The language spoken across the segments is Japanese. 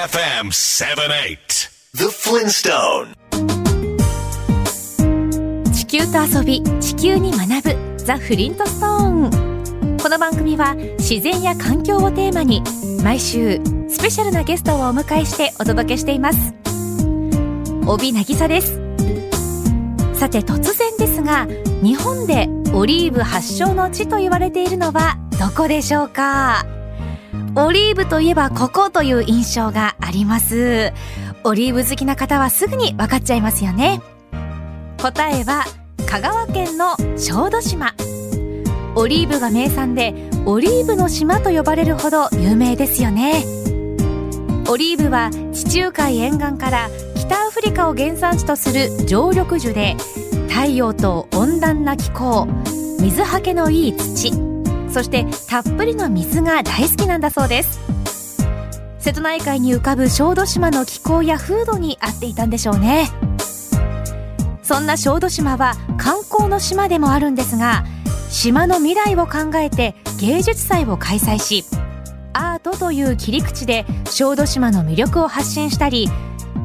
AFM 78 The Flintstone. 地球と遊び地球に学ぶザ・フリントストーン。この番組は自然や環境をテーマに毎週スペシャルなゲストをお迎えしてお届けしています。帯渚です。さて突然ですが日本でオリーブ発祥の地と言われているのはどこでしょうか？オリーブといえばここという印象があります。オリーブ好きな方はすぐに分かっちゃいますよね。答えは香川県の小豆島。オリーブが名産でオリーブの島と呼ばれるほど有名ですよね。オリーブは地中海沿岸から北アフリカを原産地とする常緑樹で太陽と温暖な気候水はけのいい土。そしてたっぷりの水が大好きなんだそうです。瀬戸内海に浮かぶ小豆島の気候や風土に合っていたんでしょうね。そんな小豆島は観光の島でもあるんですが島の未来を考えて芸術祭を開催しアートという切り口で小豆島の魅力を発信したり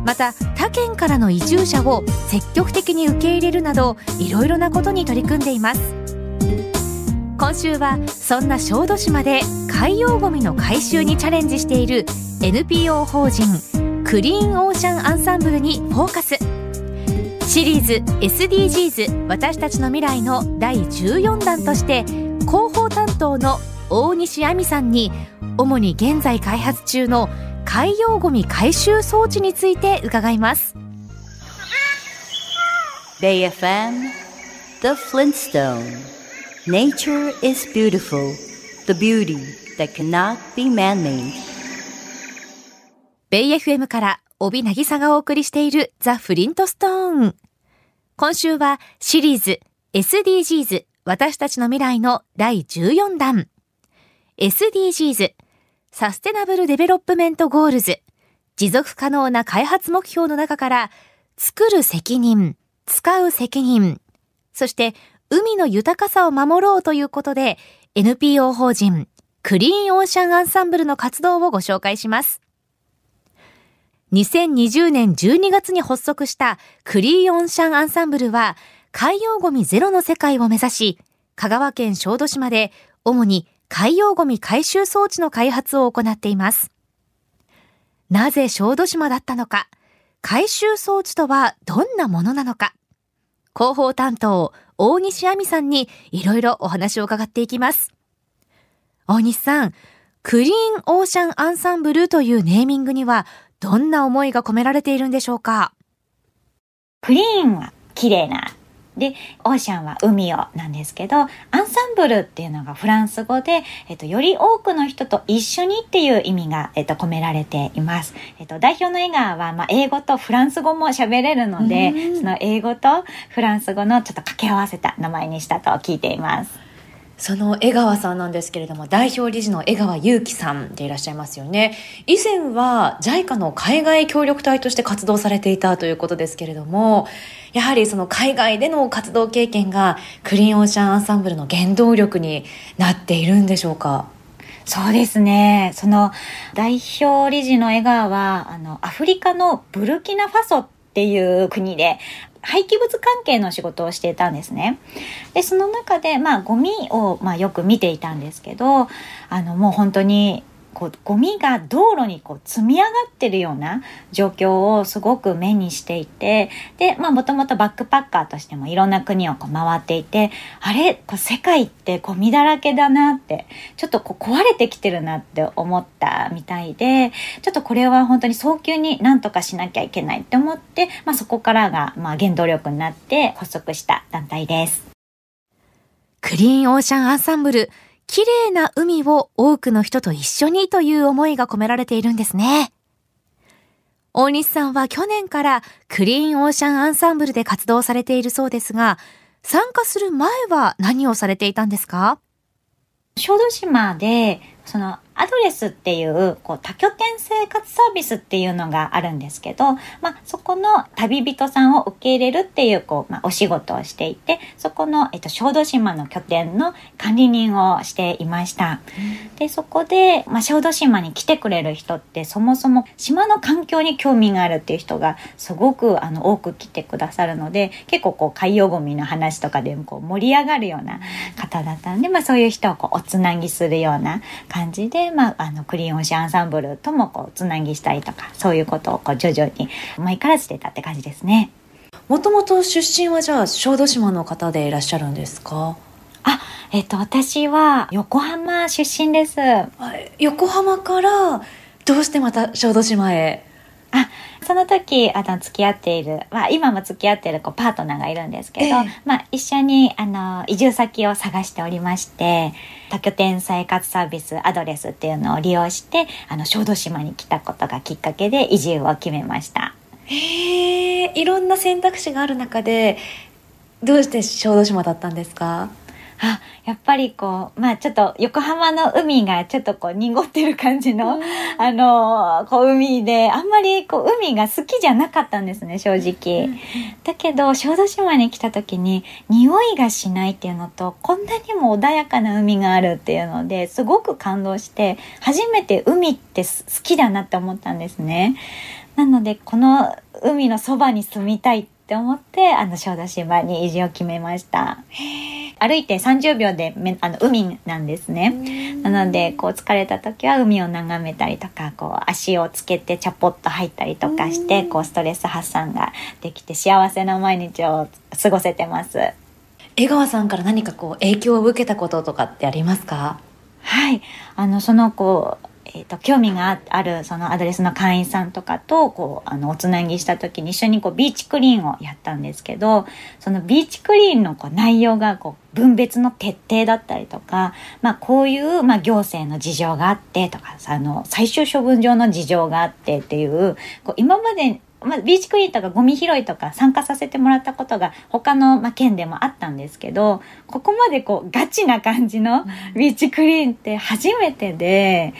また他県からの移住者を積極的に受け入れるなどいろいろなことに取り組んでいます。今週はそんな小豆島で海洋ゴミの回収にチャレンジしている NPO 法人クリーンオーシャンアンサンブルにフォーカス。シリーズ SDGs 私たちの未来の第14弾として広報担当の大西亜美さんに主に現在開発中の海洋ゴミ回収装置について伺います。BayFM The Flintstone Nature is beautiful the beauty that cannot be man-made. ベイ FM から帯渚がお送りしているザ・フリントストーン今週はシリーズ SDGs 私たちの未来の第14弾。SDGs Sustainable Development Goals。持続可能な開発目標の中から作る責任、使う責任、そして海の豊かさを守ろうということで NPO 法人クリーンオーシャンアンサンブルの活動をご紹介します。2020年12月に発足したクリーンオーシャンアンサンブルは海洋ゴミゼロの世界を目指し香川県小豆島で主に海洋ゴミ回収装置の開発を行っています。なぜ小豆島だったのか、回収装置とはどんなものなのか、広報担当、大西亜美さんにいろいろお話を伺っていきます。大西さん、クリーンオーシャンアンサンブルというネーミングにはどんな思いが込められているんでしょうか？クリーンは綺麗なで、オーシャンは海をなんですけど、アンサンブルっていうのがフランス語で、えっと、より多くの人と一緒にっていう意味が、えっと、込められています。えっと、代表の江川は、まあ、英語とフランス語も喋れるので、その英語とフランス語のちょっと掛け合わせた名前にしたと聞いています。その江川さんなんですけれども、代表理事の江川祐樹さんでいらっしゃいますよね。以前は JICA の海外協力隊として活動されていたということですけれども、やはりその海外での活動経験がクリーンオーシャンアンサンブルの原動力になっているんでしょうか？そうですね。その代表理事の江川は、あの、アフリカのブルキナファソっていう国で、廃棄物関係の仕事をしていたんですね。で、その中で、まあ、ゴミを、まあ、よく見ていたんですけど、あの、もう本当に、こうゴミが道路にこう積み上がってるような状況をすごく目にしていてでまあもともとバックパッカーとしてもいろんな国をこう回っていてあれこう世界ってゴミだらけだなってちょっとこう壊れてきてるなって思ったみたいでちょっとこれは本当に早急になんとかしなきゃいけないって思って、まあ、そこからがまあ原動力になって発足した団体です。クリーンオーシャンアンサンブル綺麗な海を多くの人と一緒にという思いが込められているんですね。大西さんは去年からクリーンオーシャンアンサンブルで活動されているそうですが、参加する前は何をされていたんですか？小豆島で、そのアドレスっていうこう多拠点生活サービスっていうのがあるんですけど、まあ、そこの旅人さんを受け入れるっていうこう、まあ、お仕事をしていてそこの、えっと、小豆島の拠点の管理人をしていました。でそこで、まあ、小豆島に来てくれる人ってそもそも島の環境に興味があるっていう人がすごくあの多く来てくださるので結構こう海洋ゴミの話とかでもこう盛り上がるような方だったんで、まあ、そういう人をこうおつなぎするような感じで、まあ、あのクリーンオーシアンサンブルともこうつなぎしたりとかそういうことをこう徐々に前からしてたって感じですね。もともと出身はじゃあ小豆島の方でいらっしゃるんですか？あ、えっ、と、私は横浜出身です。横浜からどうしてまた小豆島へ？あ、その時、あの、付き合っている、まあ、今も付き合っているこうパートナーがいるんですけど、えー、まあ、一緒に、あの、移住先を探しておりまして、多拠点生活サービスアドレスっていうのを利用して、あの、小豆島に来たことがきっかけで移住を決めました。へえ、いろんな選択肢がある中で、どうして小豆島だったんですか？あやっぱりこうまあちょっと横浜の海がちょっとこう濁ってる感じの、うん、あのこう海であんまりこう海が好きじゃなかったんですね正直、うん、だけど小豆島に来た時に匂いがしないっていうのとこんなにも穏やかな海があるっていうのですごく感動して初めて海って好きだなって思ったんですね。なのでこの海のそばに住みたいって思ってあの小豆島に移住を決めました。歩いて30秒でめあの海なんですね。なのでこう疲れた時は海を眺めたりとかこう足をつけてチャポッと入ったりとかしてこうストレス発散ができて幸せな毎日を過ごせてます。江川さんから何かこう影響を受けたこととかってありますか？はい。あのそのこうえーと、興味があるそのアドレスの会員さんとかとこうあのおつなぎした時に一緒にこうビーチクリーンをやったんですけどそのビーチクリーンのこう内容がこう分別の徹底だったりとか、まあ、こういう、まあ、行政の事情があってとかあの最終処分上の事情があってっていうこう今までまあ、ビーチクリーンとかゴミ拾いとか参加させてもらったことが他の、まあ、県でもあったんですけどここまでこうガチな感じのビーチクリーンって初めてで。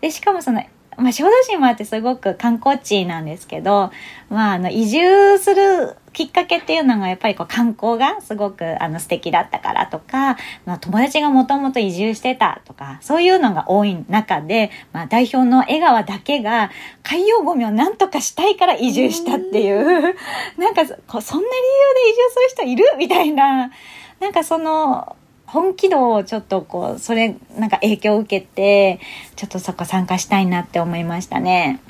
で、しかもその、まあ、小豆島ってすごく観光地なんですけど、まあ、あの、移住するきっかけっていうのがやっぱりこう観光がすごくあの素敵だったからとか、まあ、友達がもともと移住してたとか、そういうのが多い中で、まあ、代表の江川だけが海洋ゴミを何とかしたいから移住したっていう、なんかそんな理由で移住する人いる？みたいな、なんかその、本気度をちょっとこう、それなんか影響を受けて、ちょっとそこ参加したいなって思いましたね。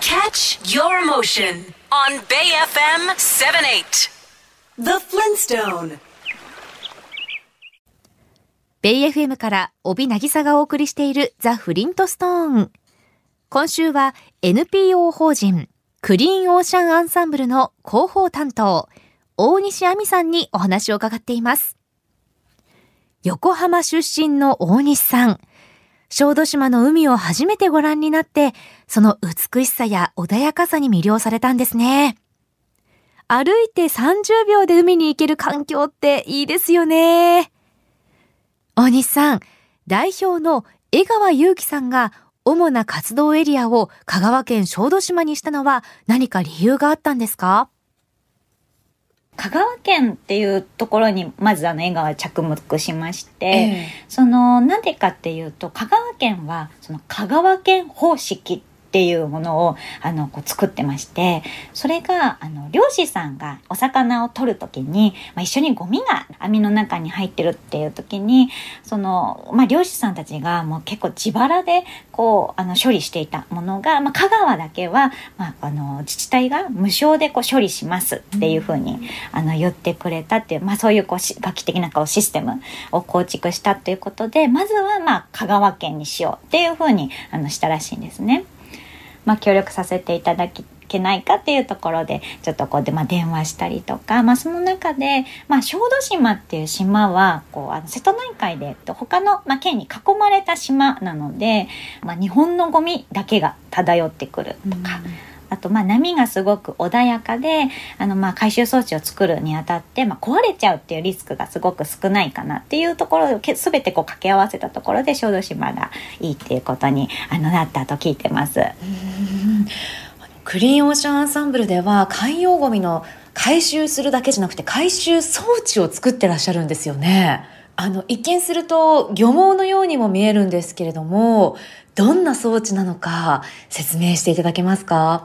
Catch your motion on Bay FM 78 The Flintstone ベイ FM から帯渚がお送りしているザ・フリントストーン。今週は NPO 法人クリーンオーシャンアンサンブルの広報担当、大西亜美さんにお話を伺っています。横浜出身の大西さん。小豆島の海を初めてご覧になって、その美しさや穏やかさに魅了されたんですね。歩いて30秒で海に行ける環境っていいですよね。大西さん、代表の江川祐樹さんが主な活動エリアを香川県小豆島にしたのは何か理由があったんですか？香川県っていうところにまずあの映画は着目しまして、えー、そのなんでかっていうと香川県はその香川県方式っていうものをあのこう作ってましてそれがあの漁師さんがお魚を取る時に、まあ、一緒にゴミが網の中に入ってるっていう時にその、まあ、漁師さんたちがもう結構自腹でこうあの処理していたものが、まあ、香川だけは、まあ、あの自治体が無償でこう処理しますっていうふうにあの言ってくれたっていう、まあ、そういうこう画期的なこうシステムを構築したということでまずはまあ香川県にしようっていうふうにあのしたらしいんですね。まあ、協力させていただけないかっていうところでちょっとこうで、まあ、電話したりとか、まあ、その中で、まあ、小豆島っていう島はこうあの瀬戸内海で他の、まあ、県に囲まれた島なので、まあ、日本のゴミだけが漂ってくるとか。あとまあ波がすごく穏やかであのまあ回収装置を作るにあたって、まあ、壊れちゃうっていうリスクがすごく少ないかなっていうところを全てこう掛け合わせたところで小豆島がいいっていうことにあのなったと聞いてます。クリーンオーシャンアンサンブルでは海洋ゴミの回収するだけじゃなくて回収装置を作ってらっしゃるんですよね。あの、一見すると漁網のようにも見えるんですけれども、どんな装置なのか説明していただけますか？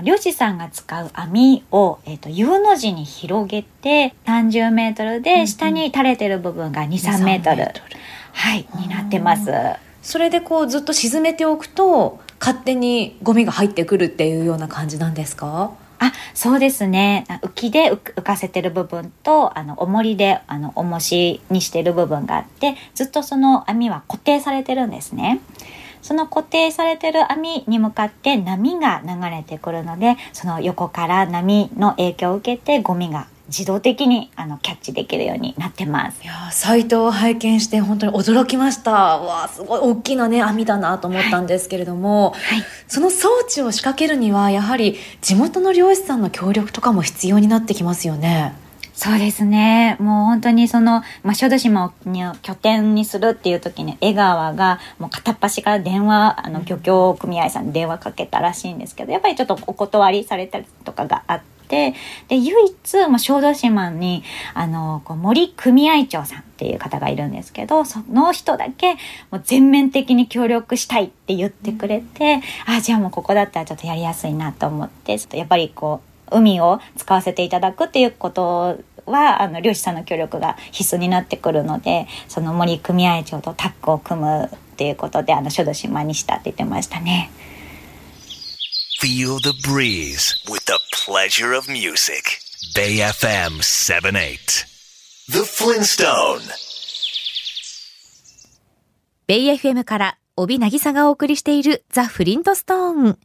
漁師さんが使う網を、えーと、U の字に広げて30メートルで下に垂れてる部分が2、3メートル、はい、になってます。それでこうずっと沈めておくと勝手にゴミが入ってくるっていうような感じなんですか？あ、そうですね。浮きで浮かせてる部分と、あの、重りで、あの、重しにしてる部分があって、ずっとその網は固定されてるんですね。その固定されてる網に向かって波が流れてくるので、その横から波の影響を受けてゴミが自動的にあのキャッチできるようになってます。いやサイトを拝見して本当に驚きました。わあすごい大きなね網だなと思ったんですけれども、はい、その装置を仕掛けるにはやはり地元の漁師さんの協力とかも必要になってきますよね。そうですね。もう本当にその、まあ、小豆島を拠点にするっていう時に、江川がもう片っ端から電話、あの、漁協組合さんに電話かけたらしいんですけど、やっぱりちょっとお断りされたりとかがあって、で唯一、まあ、小豆島にあのこう森組合長さんっていう方がいるんですけどその人だけもう全面的に協力したいって言ってくれて、うん、あじゃあもうここだったらちょっとやりやすいなと思ってやっぱりこう海を使わせていただくっていうことはあの漁師さんの協力が必須になってくるのでその森組合長とタッグを組むっていうことであの小豆島にしたって言ってましたね。Feel the breeze with the pleasure of music. Bay FM 78. The Flintstone. ベイ FM から帯渚がお送りしているザ・フリントストーン。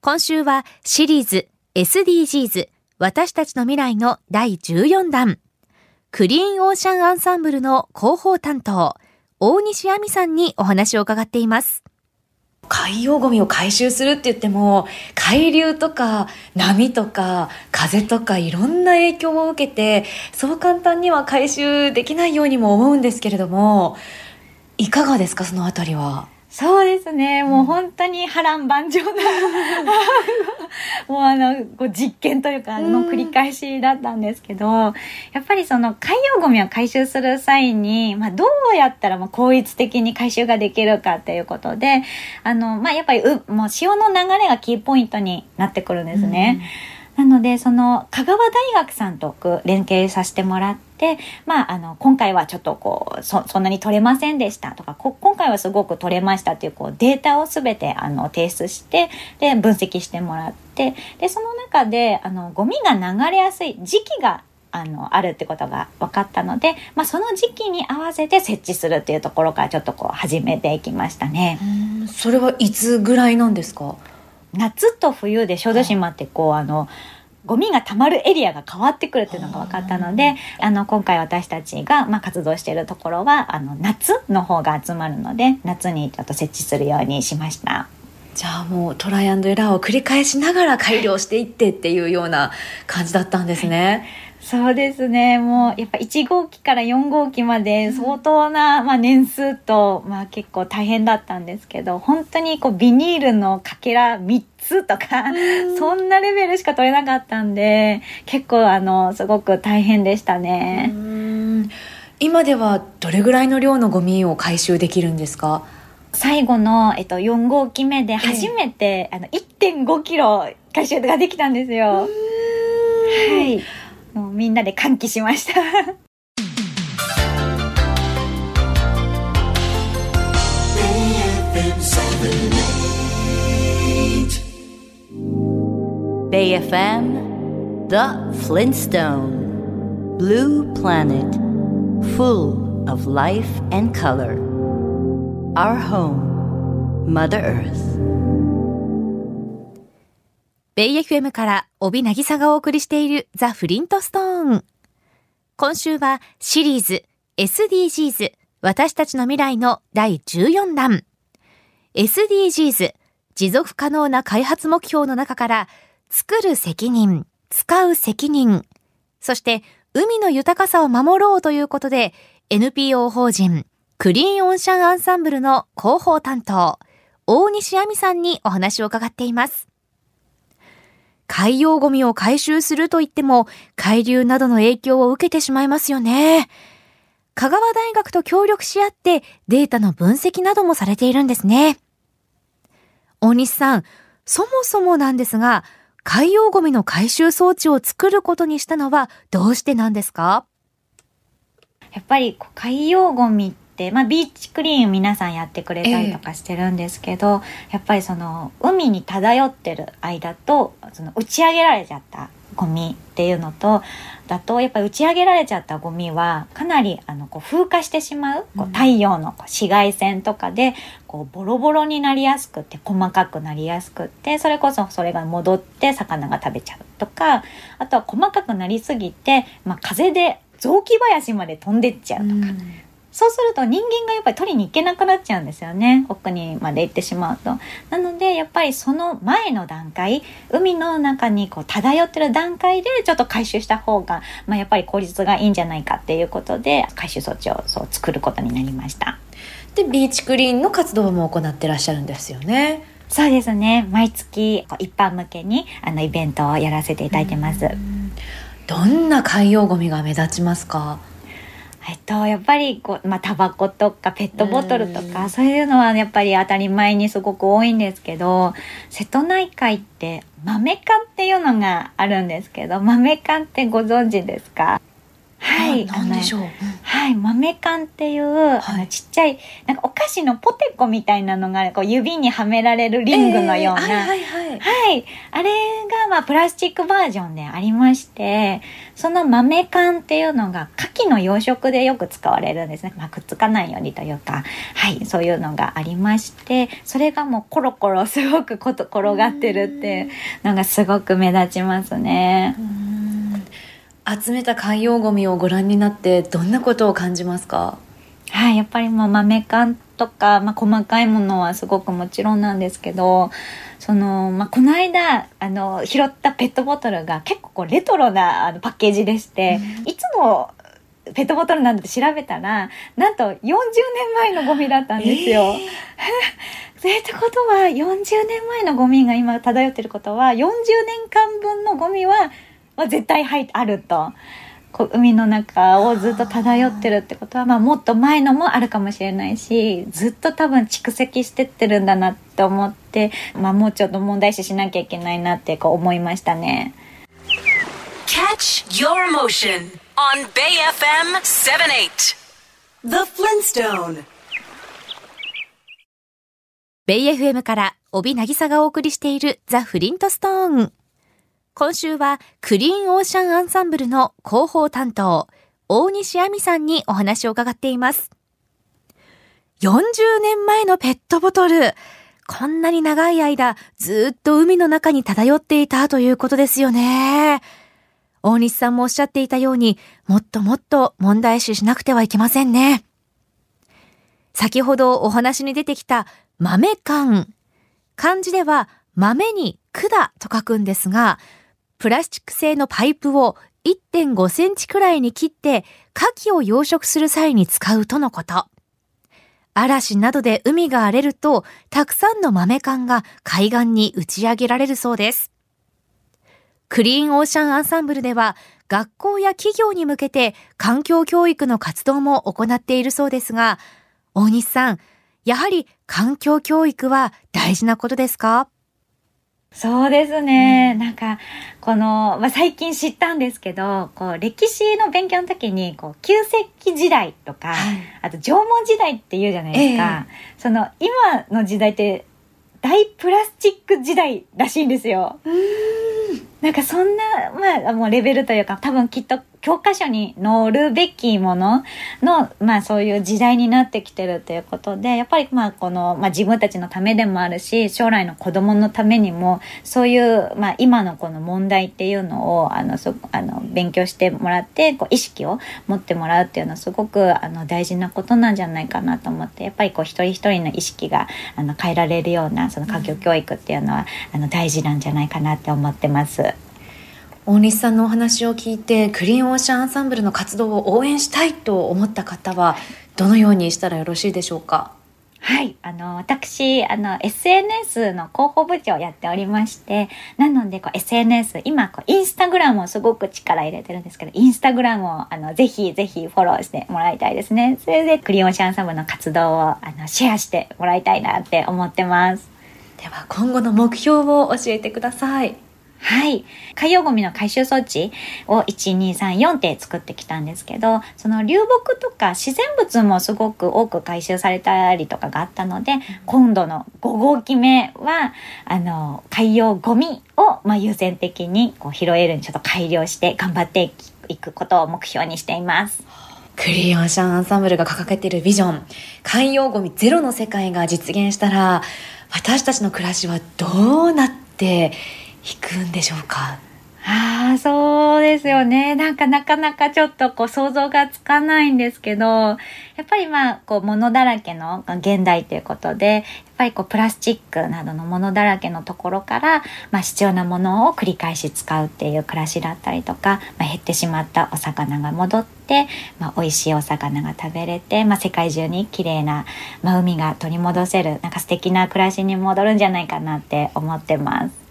今週はシリーズ SDGs 私たちの未来の第14弾。クリーンオーシャンアンサンブルの広報担当、大西亜美さんにお話を伺っています。海洋ゴミを回収するって言っても海流とか波とか風とかいろんな影響を受けてそう簡単には回収できないようにも思うんですけれどもいかがですかそのあたりは？そうですね。もう本当に波乱万丈な、もうあの、こう実験というか、の繰り返しだったんですけど、やっぱりその海洋ゴミを回収する際に、まあどうやったらもう効率的に回収ができるかっていうことで、あの、まあやっぱりう、もう潮の流れがキーポイントになってくるんですね。うんなので、その、香川大学さんと連携させてもらって、まあ、あの、今回はちょっとこう、そ、そんなに取れませんでしたとか、今回はすごく取れましたっていう、こう、データをすべて、あの、提出して、で、分析してもらって、で、その中で、あの、ゴミが流れやすい時期があの、あるってことが分かったので、まあ、その時期に合わせて設置するっていうところからちょっとこう始めていきましたね。それはいつぐらいなんですか？夏と冬で小豆島ってこうあのゴミがたまるエリアが変わってくるっていうのが分かったのであの今回私たちが、まあ、活動しているところはあの夏の方が集まるので夏にちょっと設置するようにしました。じゃあもうトライアンドエラーを繰り返しながら改良していってっていうような感じだったんですね。そうですね。もう、やっぱ1号機から4号機まで相当な、まあ、年数と、まあ、結構大変だったんですけど、本当にこう、ビニールのかけら3つとか、そんなレベルしか取れなかったんで、結構、あの、すごく大変でしたね。今ではどれぐらいの量のゴミを回収できるんですか？最後の、えっと、4号機目で初めて、あの、1.5キロ回収ができたんですよ。はい。もうみんなで歓喜しました Bay FM The Flintstone Blue Planet Full of life and color Our home Mother Earth ベイ FM から帯渚がお送りしているザ・フリントストーン。今週はシリーズ SDGs 私たちの未来の第14弾。SDGs 持続可能な開発目標の中から作る責任、使う責任、そして海の豊かさを守ろうということで NPO 法人クリーンオンシャンアンサンブルの広報担当、大西亜美さんにお話を伺っています。海洋ゴミを回収すると言っても、海流などの影響を受けてしまいますよね。香川大学と協力し合ってデータの分析などもされているんですね。大西さん、そもそもなんですが、海洋ゴミの回収装置を作ることにしたのはどうしてなんですか？やっぱり海洋ゴミって、まあ、ビーチクリーン皆さんやってくれたりとかしてるんですけど、えー、やっぱりその海に漂ってる間とその打ち上げられちゃったゴミっていうのとだとやっぱり打ち上げられちゃったゴミはかなりあのこう風化してしまうこう太陽の紫外線とかでこうボロボロになりやすくて細かくなりやすくってそれこそそれが戻って魚が食べちゃうとかあとは細かくなりすぎて、まあ、風で雑木林まで飛んでっちゃうとか、うん、そうすると人間がやっぱり取りに行けなくなっちゃうんですよね。奥にまで行ってしまうと。なので、やっぱりその前の段階、海の中にこう漂ってる段階でちょっと回収した方が、まあ、やっぱり効率がいいんじゃないかっていうことで、回収装置をそう作ることになりました。で、ビーチクリーンの活動も行ってらっしゃるんですよね。そうですね。毎月一般向けにあのイベントをやらせていただいてます。どんな海洋ゴミが目立ちますか？えっと、やっぱりこう、まあ、タバコとかペットボトルとか、そういうのはやっぱり当たり前にすごく多いんですけど、瀬戸内海って豆缶っていうのがあるんですけど、豆缶ってご存知ですか？はい。なんでしょう。はい。豆缶っていう、はい、ちっちゃい、なんかお菓子のポテコみたいなのが、こう指にはめられるリングのような。えー、はいはいはい。はい。あれが、まあ、プラスチックバージョンでありまして、その豆缶っていうのが、牡蠣の養殖でよく使われるんですね。まあ、くっつかないようにというか、はい。そういうのがありまして、それがもうコロコロすごくこと転がってるっていうのがすごく目立ちますね。集めた海洋ゴミをご覧になってどんなことを感じますか？はい、やっぱりもう豆缶とか、まあ、細かいものはすごくもちろんなんですけどその、まあ、この間あの拾ったペットボトルが結構こうレトロなあのパッケージでして、うん、いつのペットボトルなんて調べたらなんと40年前のゴミだったんですよ。えー。それってことは40年前のゴミが今漂ってることは40年間分のゴミはは絶対入あると。こう海の中をずっと漂ってるってことは、まあ、もっと前のもあるかもしれないしずっと多分蓄積してってるんだなって思って、まあ、もうちょっと問題視しなきゃいけないなってこう思いましたね。Catch your emotion on Bay FM 78 The Flintstone ベイ FM から帯渚がお送りしているザ・フリントストーン。今週はクリーンオーシャンアンサンブルの広報担当、大西亜美さんにお話を伺っています。40年前のペットボトル。こんなに長い間、ずっと海の中に漂っていたということですよね。大西さんもおっしゃっていたように、もっともっと問題視しなくてはいけませんね。先ほどお話に出てきた豆缶。漢字では豆に管と書くんですが、プラスチック製のパイプを1.5センチくらいに切って牡蠣を養殖する際に使うとのこと。嵐などで海が荒れると、たくさんの豆缶が海岸に打ち上げられるそうです。クリーンオーシャンアンサンブルでは、学校や企業に向けて環境教育の活動も行っているそうですが、大西さん、やはり環境教育は大事なことですか？そうですね。うん、なんか、この、まあ、最近知ったんですけど、こう、歴史の勉強の時に、こう、旧石器時代とか、はい、あと縄文時代って言うじゃないですか。えー、その、今の時代って、大プラスチック時代らしいんですよ。なんかそんな、まあ、もうレベルというか、多分きっと教科書に載るべきものの、まあそういう時代になってきてるということで、やっぱりまあこの、まあ自分たちのためでもあるし、将来の子供のためにも、そういう、まあ今のこの問題っていうのを、あの、そあの勉強してもらって、こう意識を持ってもらうっていうのはすごくあの大事なことなんじゃないかなと思って、やっぱりこう一人一人の意識があの変えられるような、その環境教育っていうのは、あの大事なんじゃないかなって思ってます。大西さんのお話を聞いてクリーンオーシャンアンサンブルの活動を応援したいと思った方はどのようにしたらよろしいでしょうか？はい。あの、私、あの、SNS の広報部長をやっておりまして、なので、こう、SNS、今、こう、インスタグラムをすごく力入れてるんですけど、インスタグラムを、あの、ぜひ、ぜひフォローしてもらいたいですね。それで、クリオンシャンサムの活動を、あの、シェアしてもらいたいなって思ってます。では、今後の目標を教えてください。はい。海洋ゴミの回収装置を1234って作ってきたんですけど、その流木とか自然物もすごく多く回収されたりとかがあったので、今度の5号機目は、あの、海洋ゴミを、まあ、優先的にこう拾えるようにちょっと改良して頑張っていくことを目標にしています。クリオーシャンアンサンブルが掲げているビジョン、海洋ゴミゼロの世界が実現したら、私たちの暮らしはどうなって引くんでしょうか？あ、そうですよね。なんかなかなかちょっとこう想像がつかないんですけど、やっぱりまあ、こう物だらけの現代ということで、やっぱりこうプラスチックなどのものだらけのところから、まあ必要なものを繰り返し使うっていう暮らしだったりとか、まあ、減ってしまったお魚が戻って、まあ美味しいお魚が食べれて、まあ世界中に綺麗な、まあ、海が取り戻せる、なんか素敵な暮らしに戻るんじゃないかなって思ってます。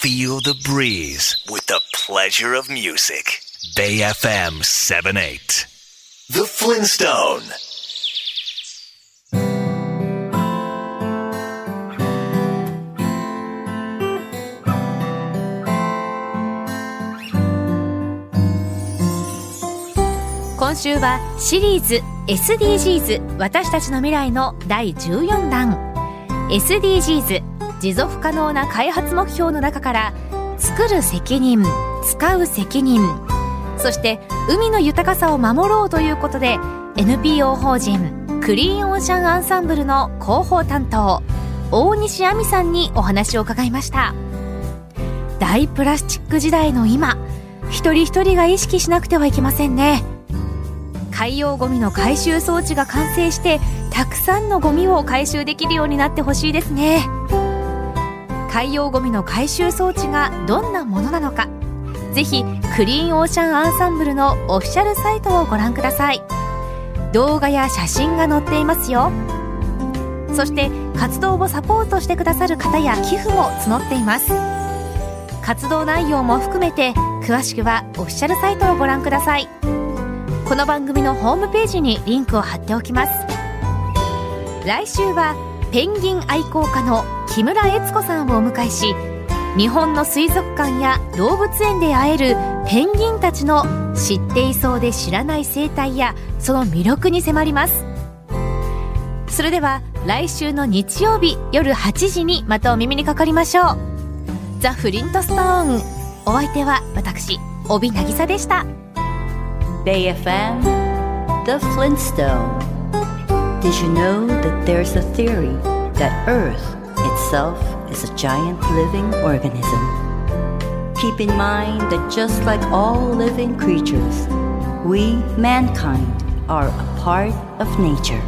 Feel the breeze with the pleasure of music. Bay FM 78. The Flintstone. 今週はシリーズ SDGs 私たちの未来の第14弾 SDGs 持続可能な開発目標の中から作る責任使う責任そして海の豊かさを守ろうということで NPO 法人クリーンオーシャンアンサンブルの広報担当大西亜美さんにお話を伺いました。大プラスチック時代の今一人一人が意識しなくてはいけませんね。海洋ゴミの回収装置が完成してたくさんのゴミを回収できるようになってほしいですね。海洋ゴミの回収装置がどんなものなのか。ぜひクリーンオーシャンアンサンブルのオフィシャルサイトをご覧ください。動画や写真が載っていますよ。そして活動をサポートしてくださる方や寄付も募っています。活動内容も含めて詳しくはオフィシャルサイトをご覧ください。この番組のホームページにリンクを貼っておきます。来週はペンギン愛好家の木村悦子さんをお迎えし日本の水族館や動物園で会えるペンギンたちの知っていそうで知らない生態やその魅力に迫ります。それでは来週の日曜日夜8時にまたお耳にかかりましょう。ザ・フリントストーン。お相手は私帯渚でした。BayFM The Flintstone Did you know that there's a theory that Earth itself is a giant living organism. Keep in mind that just like all living creatures, we, mankind, are a part of nature.